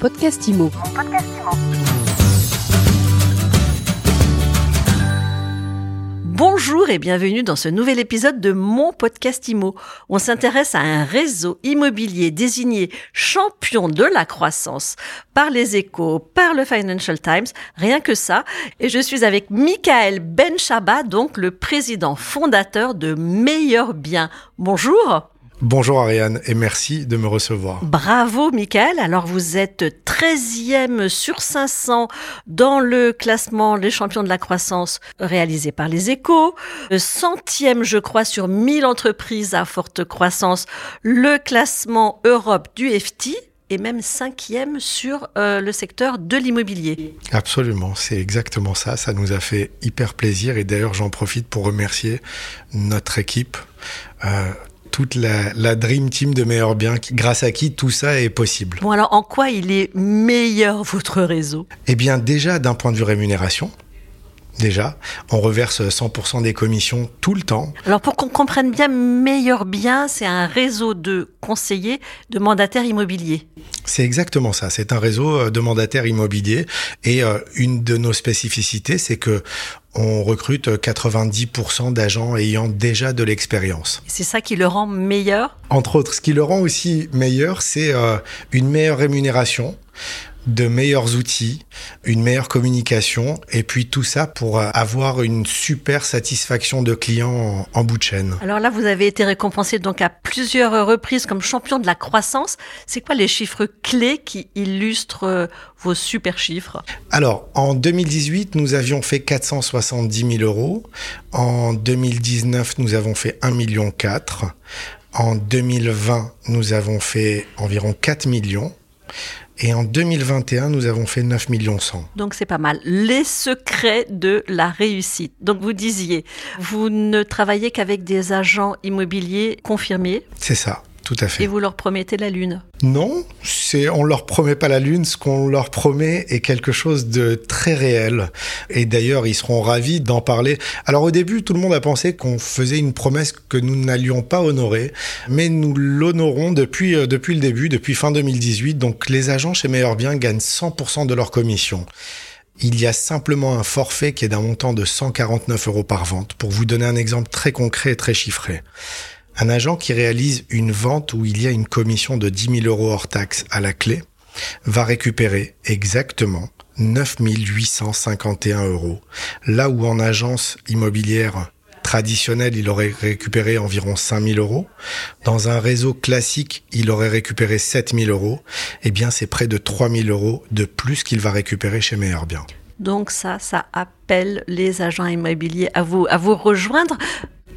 podcast IMO. Bonjour et bienvenue dans ce nouvel épisode de mon podcast IMO. On s'intéresse à un réseau immobilier désigné champion de la croissance par les échos, par le Financial Times, rien que ça. Et je suis avec Michael Benchaba, donc le président fondateur de Meilleur Bien. Bonjour. Bonjour Ariane et merci de me recevoir. Bravo Michael. Alors vous êtes 13e sur 500 dans le classement Les champions de la croissance réalisé par les échos. Centième je crois sur 1000 entreprises à forte croissance. Le classement Europe du FT et même cinquième sur euh, le secteur de l'immobilier. Absolument, c'est exactement ça. Ça nous a fait hyper plaisir et d'ailleurs j'en profite pour remercier notre équipe. Euh, toute la, Dream Team de Meilleur Bien, grâce à qui tout ça est possible? Bon, alors en quoi il est meilleur votre réseau? Eh bien, déjà d'un point de vue rémunération, déjà. On reverse 100% des commissions tout le temps. Alors pour qu'on comprenne bien, Meilleur Bien, c'est un réseau de conseillers, de mandataires immobiliers. C'est exactement ça. C'est un réseau euh, de mandataires immobiliers. Et euh, une de nos spécificités, c'est que on recrute 90% d'agents ayant déjà de l'expérience. C'est ça qui le rend meilleur? Entre autres, ce qui le rend aussi meilleur, c'est euh, une meilleure rémunération de meilleurs outils, une meilleure communication, et puis tout ça pour euh, avoir une super satisfaction de clients en, bout de chaîne. Alors là, vous avez été récompensé donc à plusieurs reprises comme champion de la croissance. C'est quoi les chiffres clés qui illustrent euh, vos super chiffres? Alors, en 2018, nous avions fait 470 000 euros. En 2019, nous avons fait 1,4 million. En 2020, nous avons fait environ 4 millions. Et en 2021, nous avons fait 9 millions 100. Donc c'est pas mal. Les secrets de la réussite. Donc vous disiez, vous ne travaillez qu'avec des agents immobiliers confirmés. C'est ça. Tout à fait. Et vous leur promettez la lune Non, c'est on leur promet pas la lune. Ce qu'on leur promet est quelque chose de très réel. Et d'ailleurs, ils seront ravis d'en parler. Alors au début, tout le monde a pensé qu'on faisait une promesse que nous n'allions pas honorer, mais nous l'honorons depuis euh, depuis le début, depuis fin 2018. Donc les agents chez Meilleur Bien gagnent 100% de leur commission. Il y a simplement un forfait qui est d'un montant de 149 euros par vente. Pour vous donner un exemple très concret et très chiffré. Un agent qui réalise une vente où il y a une commission de 10 000 euros hors taxe à la clé va récupérer exactement 9 851 euros. Là où en agence immobilière traditionnelle, il aurait récupéré environ 5 000 euros. Dans un réseau classique, il aurait récupéré 7 000 euros. Eh bien, c'est près de 3 000 euros de plus qu'il va récupérer chez Meilleur Bien. Donc ça, ça appelle les agents immobiliers à vous, à vous rejoindre.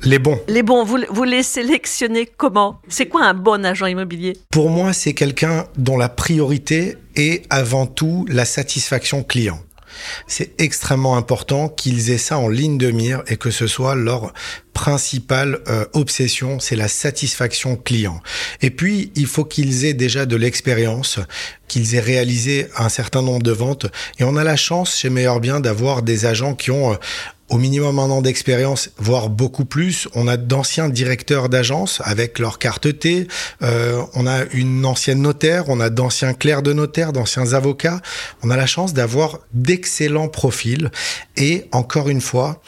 Les bons. Les bons, vous, vous les sélectionnez comment? C'est quoi un bon agent immobilier? Pour moi, c'est quelqu'un dont la priorité est avant tout la satisfaction client. C'est extrêmement important qu'ils aient ça en ligne de mire et que ce soit leur principale euh, obsession, c'est la satisfaction client. Et puis, il faut qu'ils aient déjà de l'expérience, qu'ils aient réalisé un certain nombre de ventes. Et on a la chance chez Meilleur Bien d'avoir des agents qui ont euh, au minimum un an d'expérience, voire beaucoup plus. On a d'anciens directeurs d'agence avec leur carte T. Euh, on a une ancienne notaire, on a d'anciens clercs de notaire, d'anciens avocats. On a la chance d'avoir d'excellents profils. Et encore une fois,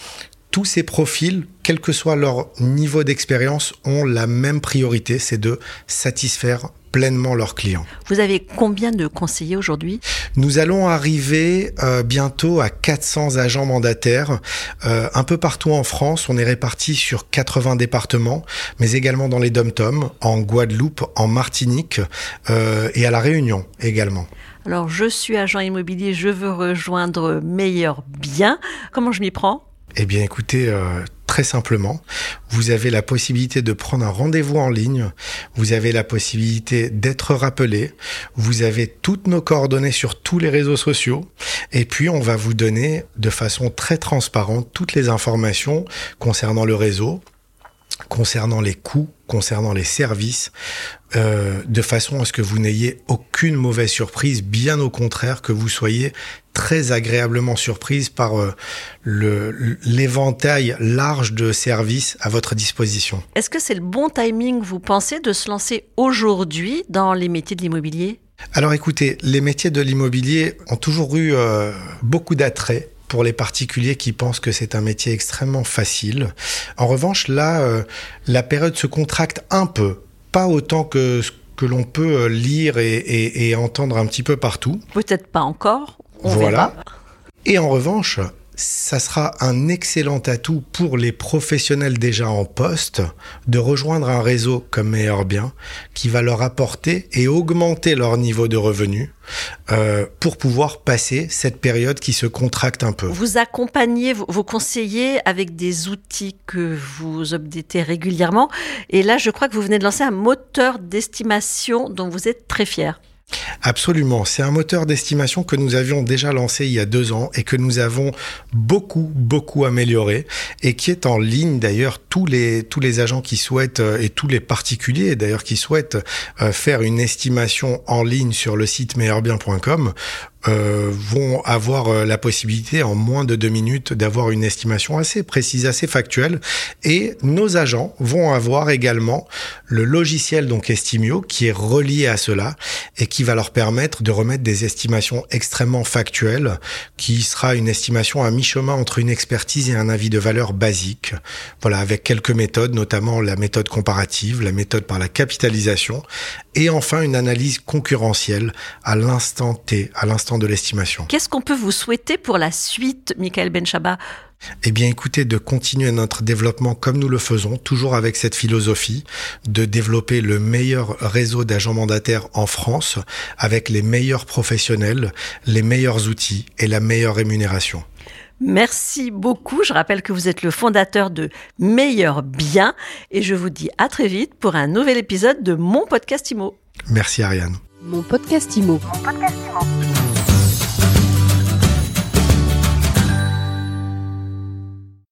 tous ces profils, quel que soit leur niveau d'expérience, ont la même priorité, c'est de satisfaire pleinement leurs clients. Vous avez combien de conseillers aujourd'hui? Nous allons arriver euh, bientôt à 400 agents mandataires euh, un peu partout en France. On est répartis sur 80 départements, mais également dans les dom-toms, en Guadeloupe, en Martinique euh, et à la Réunion également. Alors, je suis agent immobilier, je veux rejoindre Meilleur Bien. Comment je m'y prends? Eh bien écoutez, très simplement. Vous avez la possibilité de prendre un rendez-vous en ligne. Vous avez la possibilité d'être rappelé. Vous avez toutes nos coordonnées sur tous les réseaux sociaux. Et puis, on va vous donner de façon très transparente toutes les informations concernant le réseau, concernant les coûts, concernant les services, euh, de façon à ce que vous n'ayez aucune mauvaise surprise, bien au contraire, que vous soyez très agréablement surprise par euh, l'éventail large de services à votre disposition. Est-ce que c'est le bon timing, vous pensez, de se lancer aujourd'hui dans les métiers de l'immobilier? Alors écoutez, les métiers de l'immobilier ont toujours eu euh, beaucoup d'attrait pour les particuliers qui pensent que c'est un métier extrêmement facile. En revanche, là, euh, la période se contracte un peu, pas autant que ce que l'on peut euh, lire et, et- et entendre un petit peu partout. Peut-être pas encore. On voilà. verra. Et en revanche, ça sera un excellent atout pour les professionnels déjà en poste de rejoindre un réseau comme Meilleur Bien qui va leur apporter et augmenter leur niveau de revenu euh, pour pouvoir passer cette période qui se contracte un peu. Vous accompagnez vos conseillers avec des outils que vous updatez régulièrement. Et là, je crois que vous venez de lancer un moteur d'estimation dont vous êtes très fier. Absolument, c'est un moteur d'estimation que nous avions déjà lancé il y a deux ans et que nous avons beaucoup, beaucoup amélioré et qui est en ligne d'ailleurs. Tous les, tous les agents qui souhaitent euh, et tous les particuliers d'ailleurs qui souhaitent euh, faire une estimation en ligne sur le site meilleurbien.com euh, vont avoir euh, la possibilité en moins de deux minutes d'avoir une estimation assez précise, assez factuelle. Et nos agents vont avoir également le logiciel donc Estimio qui est relié à cela et qui va leur permettre de remettre des estimations extrêmement factuelles, qui sera une estimation à mi-chemin entre une expertise et un avis de valeur basique. Voilà, avec quelques méthodes, notamment la méthode comparative, la méthode par la capitalisation, et enfin une analyse concurrentielle à l'instant T, à l'instant de l'estimation. Qu'est-ce qu'on peut vous souhaiter pour la suite, Michael Benchaba? Eh bien, écoutez, de continuer notre développement comme nous le faisons, toujours avec cette philosophie de développer le meilleur réseau d'agents mandataires en France, avec les meilleurs professionnels, les meilleurs outils et la meilleure rémunération. Merci beaucoup. Je rappelle que vous êtes le fondateur de Meilleur Bien et je vous dis à très vite pour un nouvel épisode de mon podcast IMO. Merci Ariane. Mon podcast IMO. Mon podcast